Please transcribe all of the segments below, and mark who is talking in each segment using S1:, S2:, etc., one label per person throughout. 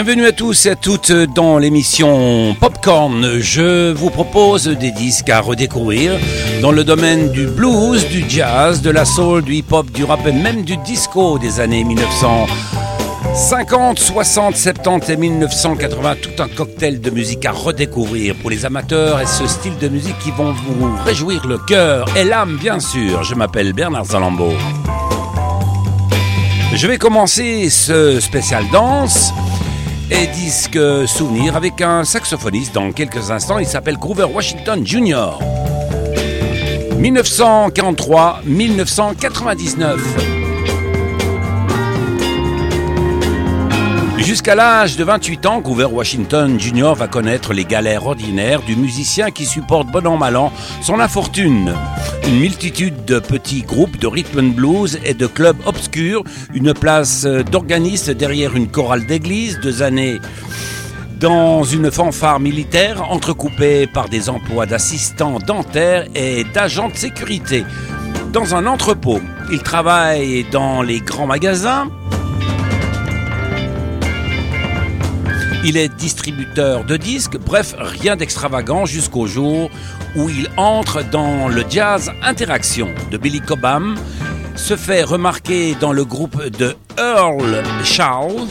S1: Bienvenue à tous et à toutes dans l'émission Popcorn. Je vous propose des disques à redécouvrir dans le domaine du blues, du jazz, de la soul, du hip-hop, du rap et même du disco des années 1950, 60, 70 et 1980. Tout un cocktail de musique à redécouvrir pour les amateurs et ce style de musique qui vont vous réjouir le cœur et l'âme bien sûr. Je m'appelle Bernard Zalambo. Je vais commencer ce spécial danse et disque souvenir avec un saxophoniste dans quelques instants. Il s'appelle Grover Washington Jr. 1943-1999. Jusqu'à l'âge de 28 ans, Grover Washington Jr. va connaître les galères ordinaires du musicien qui supporte bon an mal an son infortune. Une multitude de petits groupes de rhythm and blues et de clubs obscurs, une place d'organiste derrière une chorale d'église, deux années dans une fanfare militaire entrecoupée par des emplois d'assistants dentaires et d'agents de sécurité. Dans un entrepôt, il travaille dans les grands magasins, Il est distributeur de disques, bref, rien d'extravagant jusqu'au jour où il entre dans le jazz Interaction de Billy Cobham, se fait remarquer dans le groupe de Earl Charles,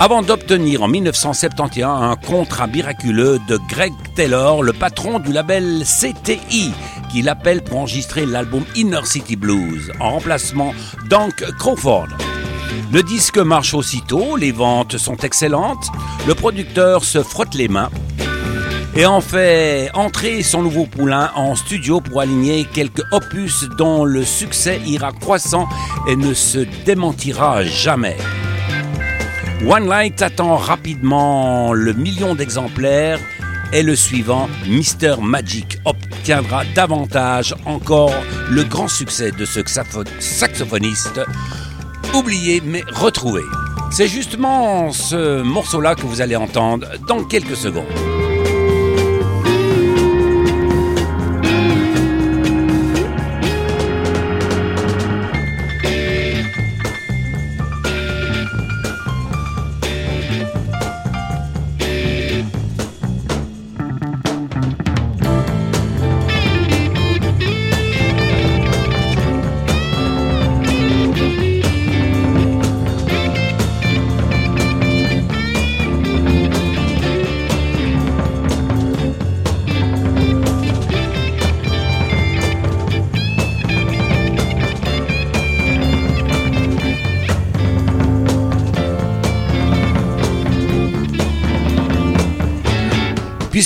S1: avant d'obtenir en 1971 un contrat miraculeux de Greg Taylor, le patron du label CTI, qui l'appelle pour enregistrer l'album Inner City Blues, en remplacement d'Hank Crawford. Le disque marche aussitôt, les ventes sont excellentes, le producteur se frotte les mains et en fait entrer son nouveau poulain en studio pour aligner quelques opus dont le succès ira croissant et ne se démentira jamais. One Light attend rapidement le million d'exemplaires et le suivant, Mr. Magic, obtiendra davantage encore le grand succès de ce saxophoniste oublié mais retrouvé. C'est justement ce morceau-là que vous allez entendre dans quelques secondes.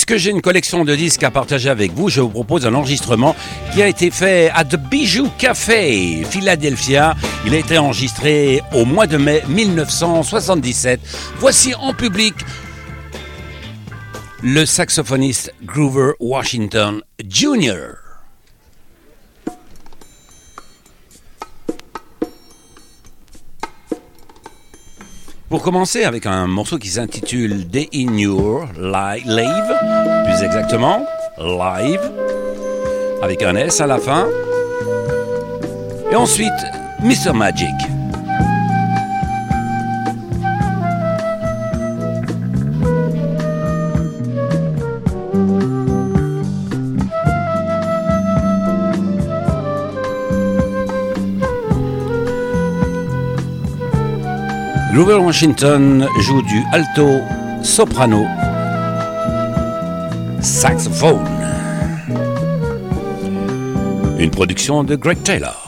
S1: Puisque j'ai une collection de disques à partager avec vous, je vous propose un enregistrement qui a été fait à The Bijou Café, Philadelphia. Il a été enregistré au mois de mai 1977. Voici en public le saxophoniste Groover Washington Jr. Pour commencer avec un morceau qui s'intitule Day in Your Live, plus exactement Live, avec un S à la fin. Et ensuite Mr. Magic. Grover Washington joue du alto, soprano, saxophone. Une production de Greg Taylor.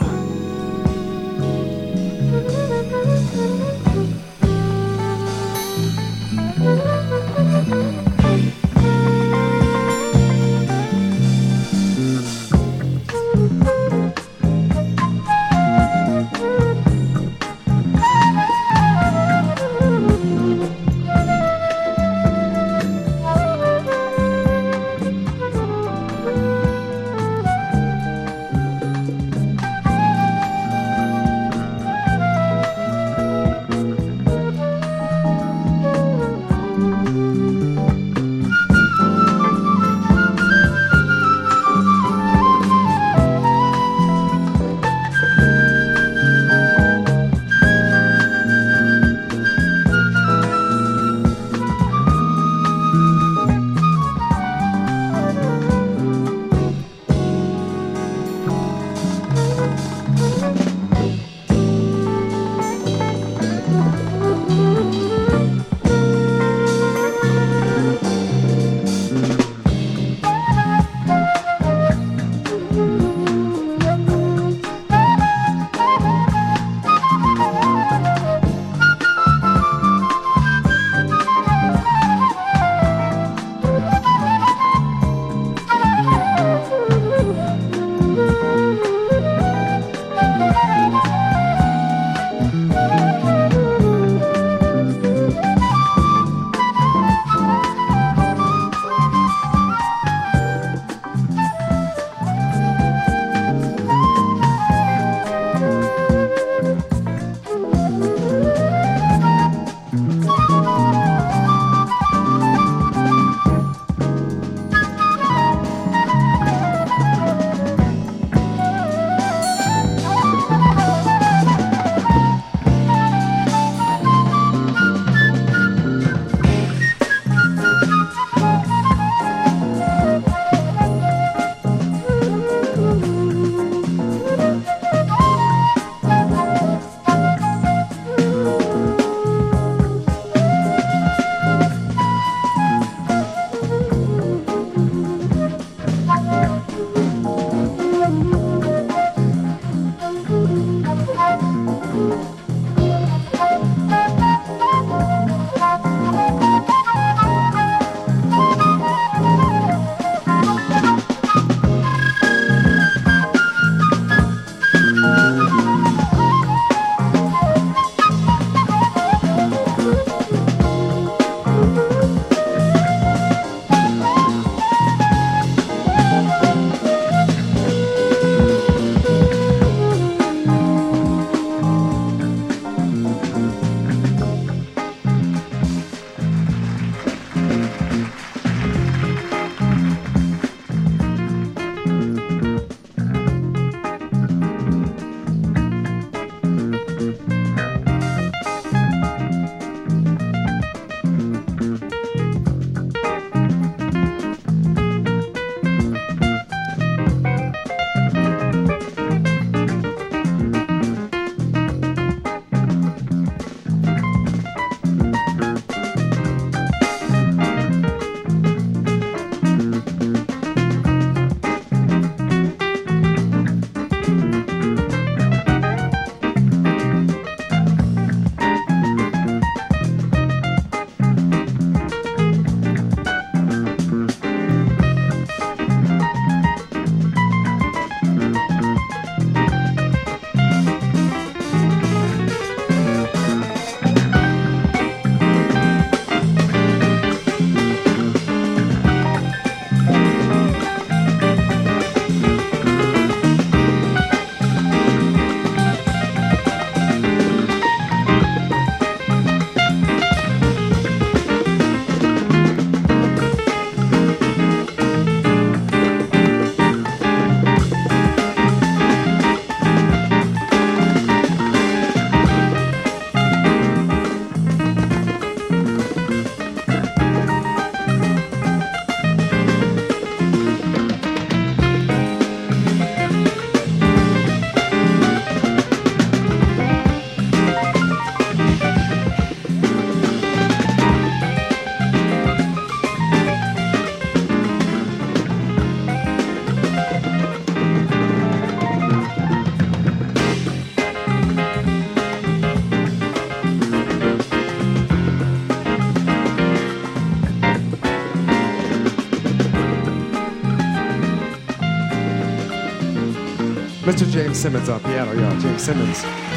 S2: Mr. James Simmons on piano, yeah, James Simmons.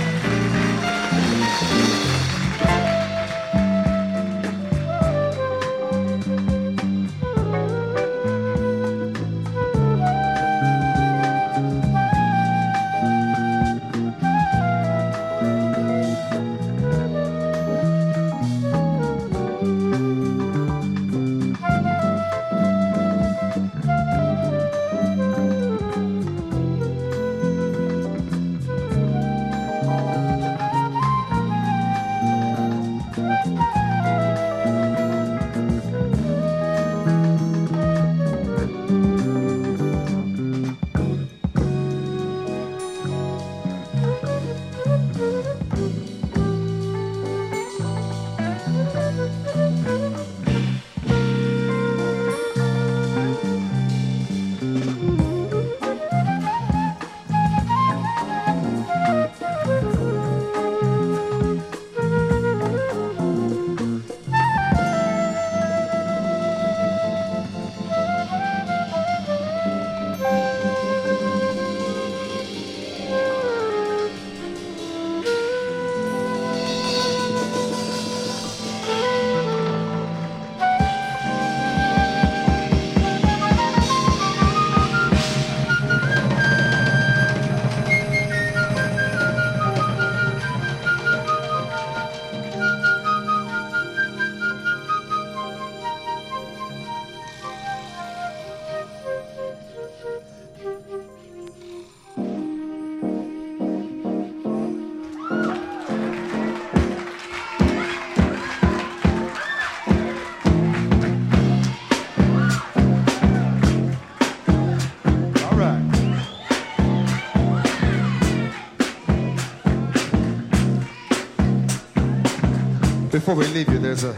S2: Before we leave you, there's a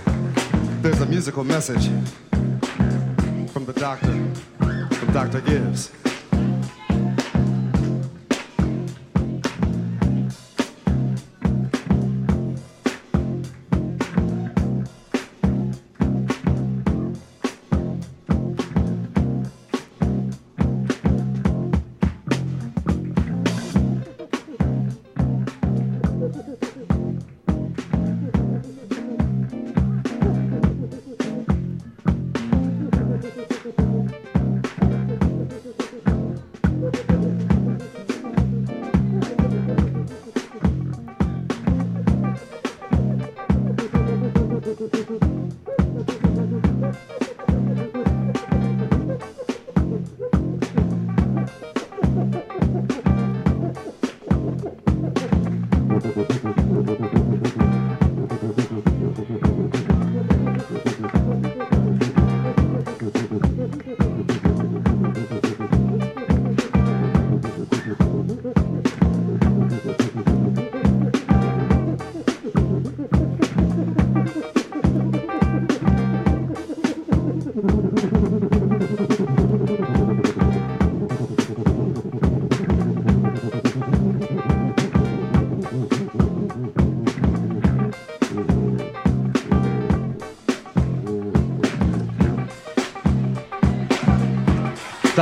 S2: there's a musical message from the doctor, from Dr. Gibbs.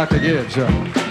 S2: Dr. Gibbs, yeah.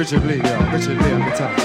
S2: Richard Lee, yeah, Richard Lee on guitar.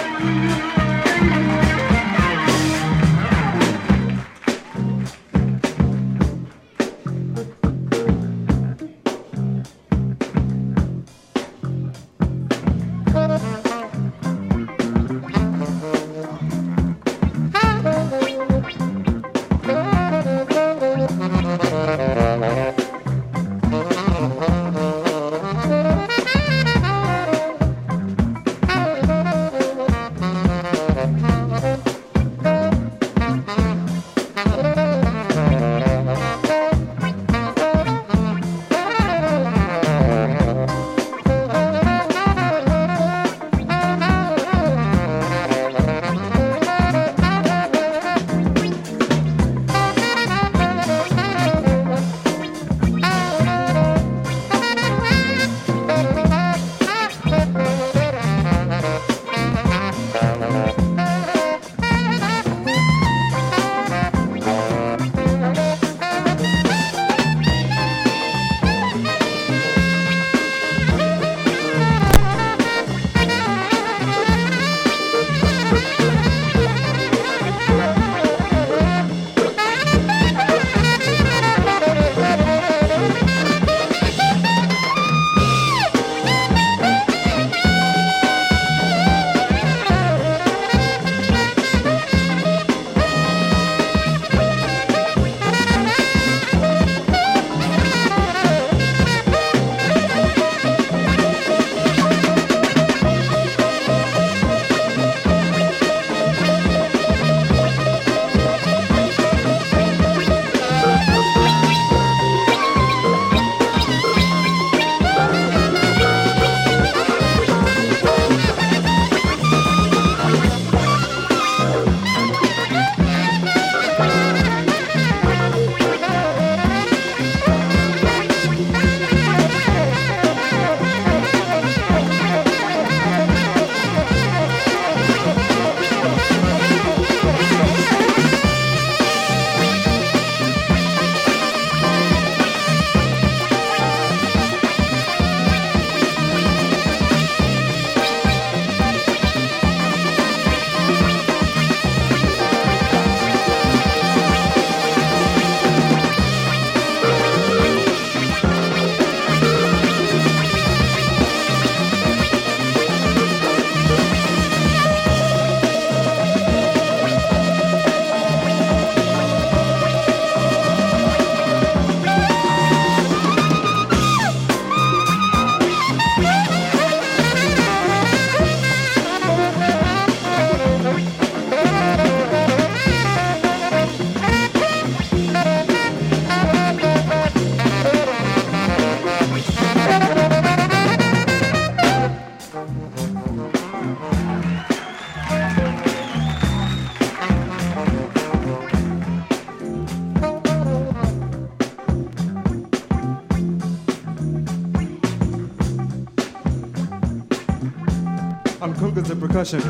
S2: On congas and percussion.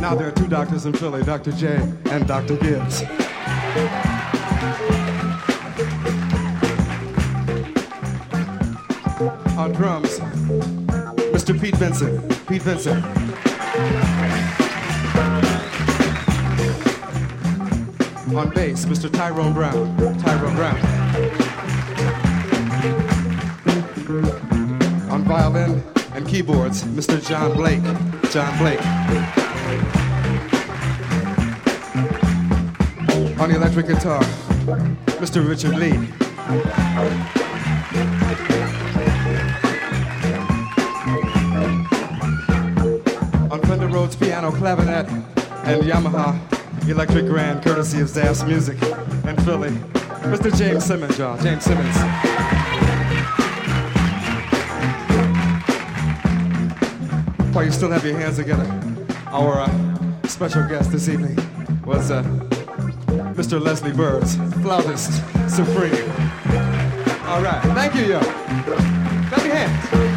S2: Now there are two doctors in Philly, Dr. J and Dr. Gibbs. On drums, Mr. Pete Vincent. Pete Vincent. On bass, Mr. Tyrone Brown. Tyrone Brown. On violin and keyboards, Mr. John Blake. John Blake. On the electric guitar, Mr. Richard Lee. On Fender Rhodes piano, clavinet, and Yamaha electric grand, courtesy of Zaff's Music in Philly, Mr. James Simmons, y'all. James Simmons. While you still have your hands together, our uh, special guest this evening was uh, Mr. Leslie Burns, flautist supreme. All right, thank you, yo. Clap your hands.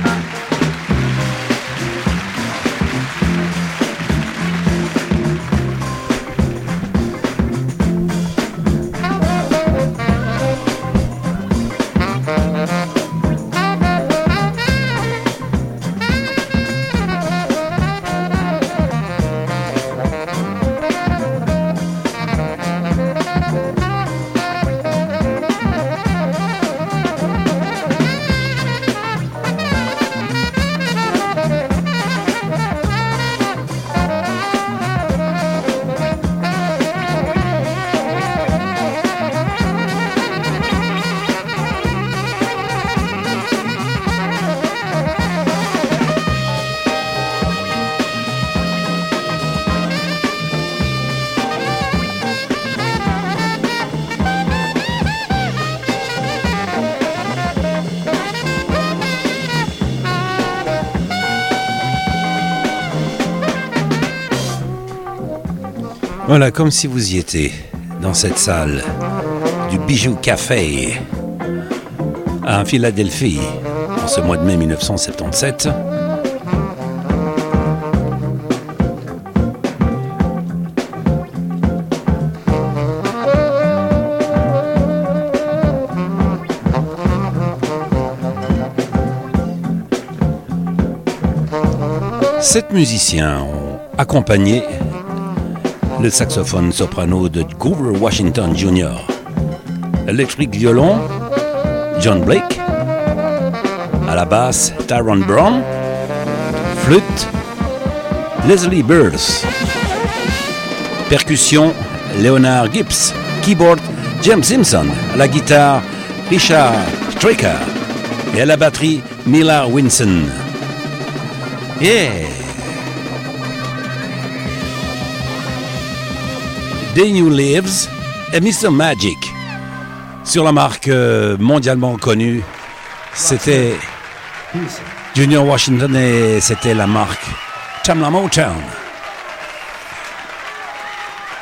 S1: Voilà, comme si vous y étiez, dans cette salle du Bijou Café à Philadelphie, en ce mois de mai 1977. Sept musiciens ont accompagné le saxophone soprano de Grover Washington Jr., l'électrique violon John Blake, à la basse Tyrone Brown, flûte Leslie Burrs, percussion Leonard Gibbs, keyboard James Simpson, la guitare Richard Stricker et à la batterie Mila Winson. Yeah! Day New Lives et Mr. Magic. Sur la marque euh, mondialement connue, c'était Junior Washington et c'était la marque Tamla Motown.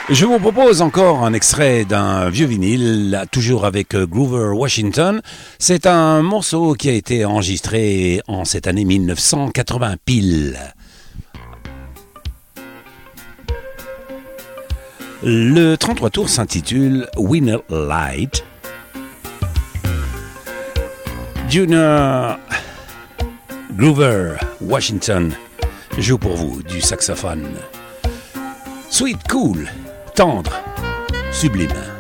S1: Je vous propose encore un extrait d'un vieux vinyle, toujours avec euh, Groover Washington. C'est un morceau qui a été enregistré en cette année 1980 pile. Le 33 tours s'intitule Winner Light. Junior Groover Washington joue pour vous du saxophone. Sweet, cool, tendre, sublime.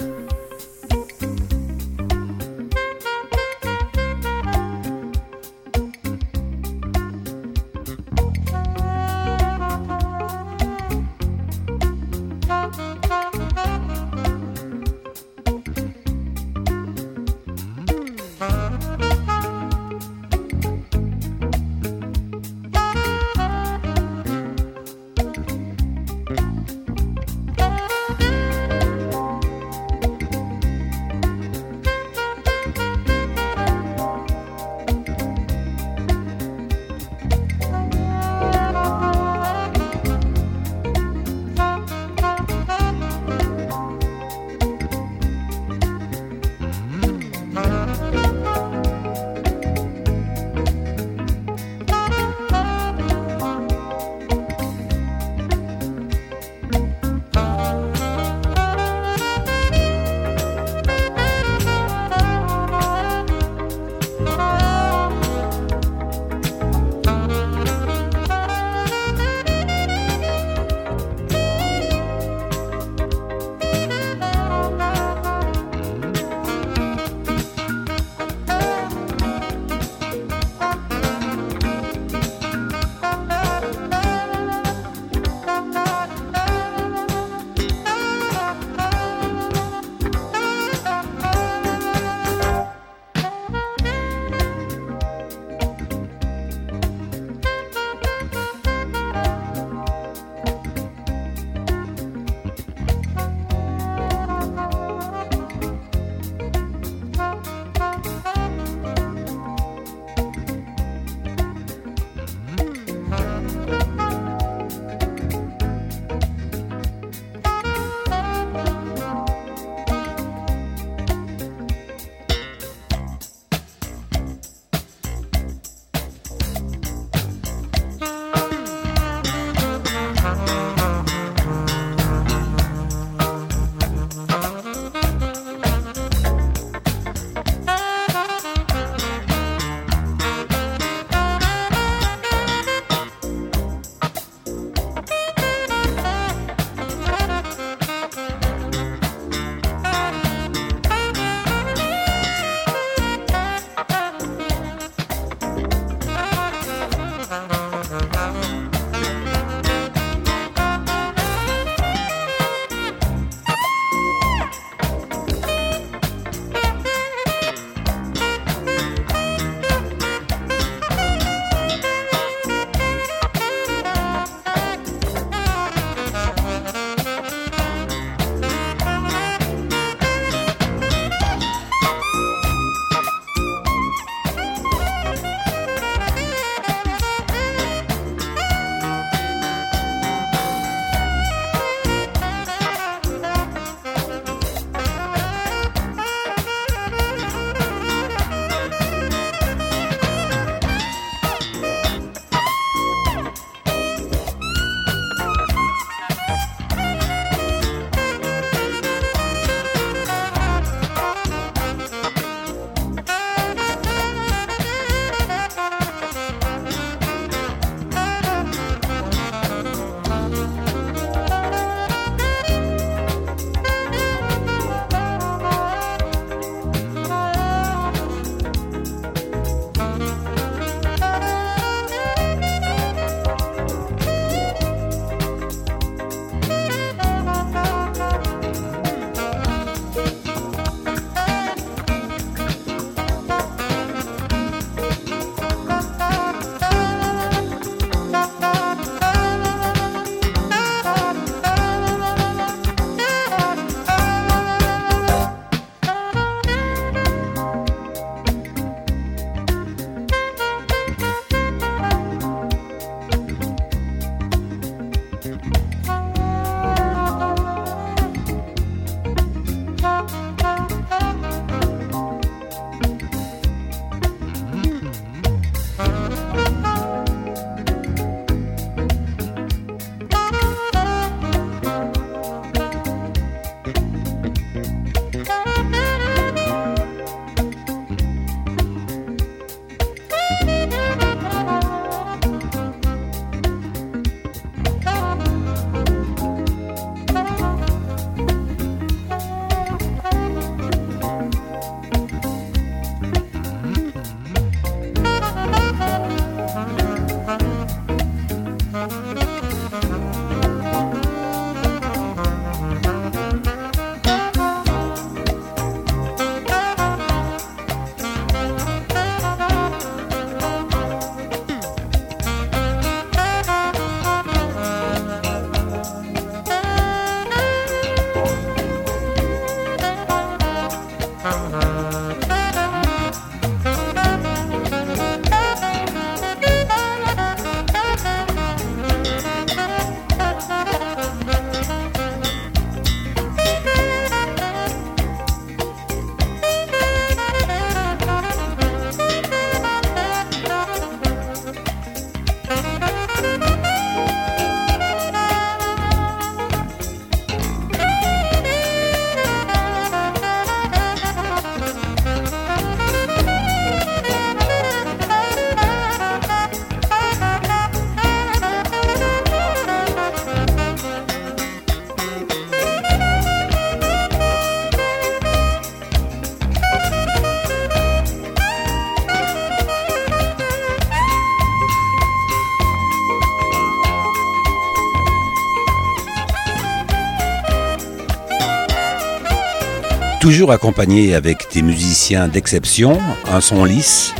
S1: Accompagné avec des musiciens d'exception, un son lisse,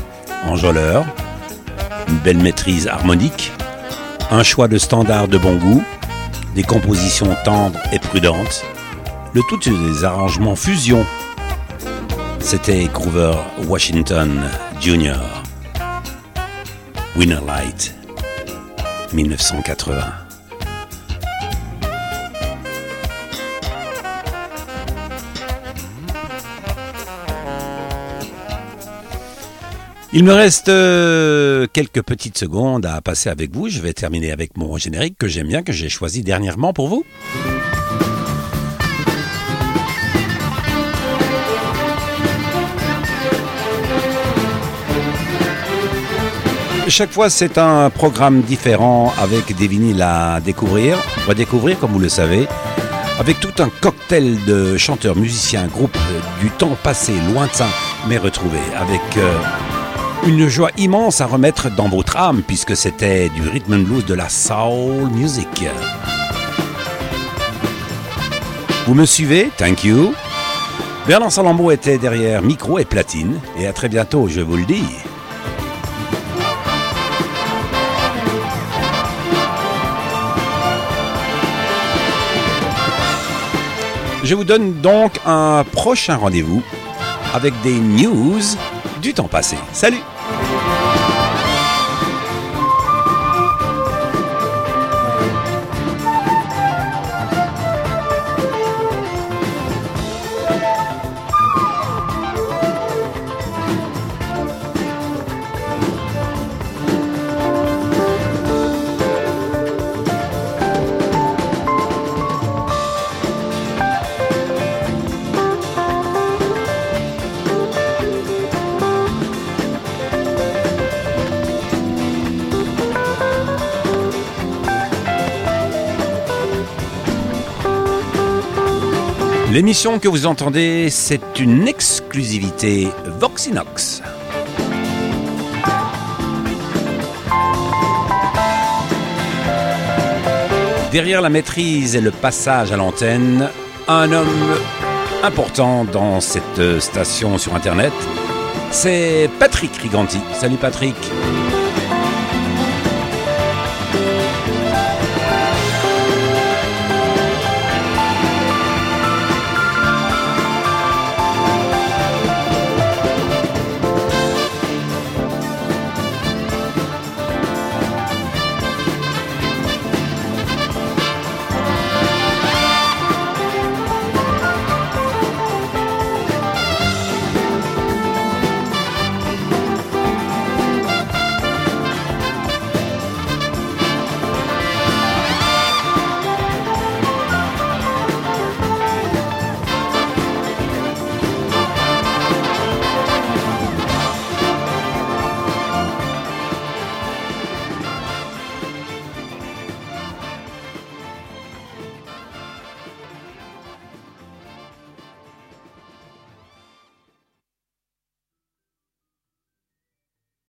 S1: enjôleur, une belle maîtrise harmonique, un choix de standards de bon goût, des compositions tendres et prudentes, le tout des arrangements fusion. C'était Groover Washington Jr. Winner Light 1980. Il me reste euh, quelques petites secondes à passer avec vous. Je vais terminer avec mon générique que j'aime bien, que j'ai choisi dernièrement pour vous. Chaque fois, c'est un programme différent avec des vinyles à découvrir, redécouvrir, comme vous le savez, avec tout un cocktail de chanteurs, musiciens, groupes du temps passé, lointain, mais retrouvés, avec euh, une joie immense à remettre dans votre âme, puisque c'était du rhythm and blues de la soul music. Vous me suivez? Thank you. Bernard Salambo était derrière micro et platine, et à très bientôt, je vous le dis. Je vous donne donc un prochain rendez-vous avec des news du temps passé. Salut L'émission que vous entendez, c'est une exclusivité Voxinox. Derrière la maîtrise et le passage à l'antenne, un homme important dans cette station sur Internet, c'est Patrick Riganti. Salut Patrick.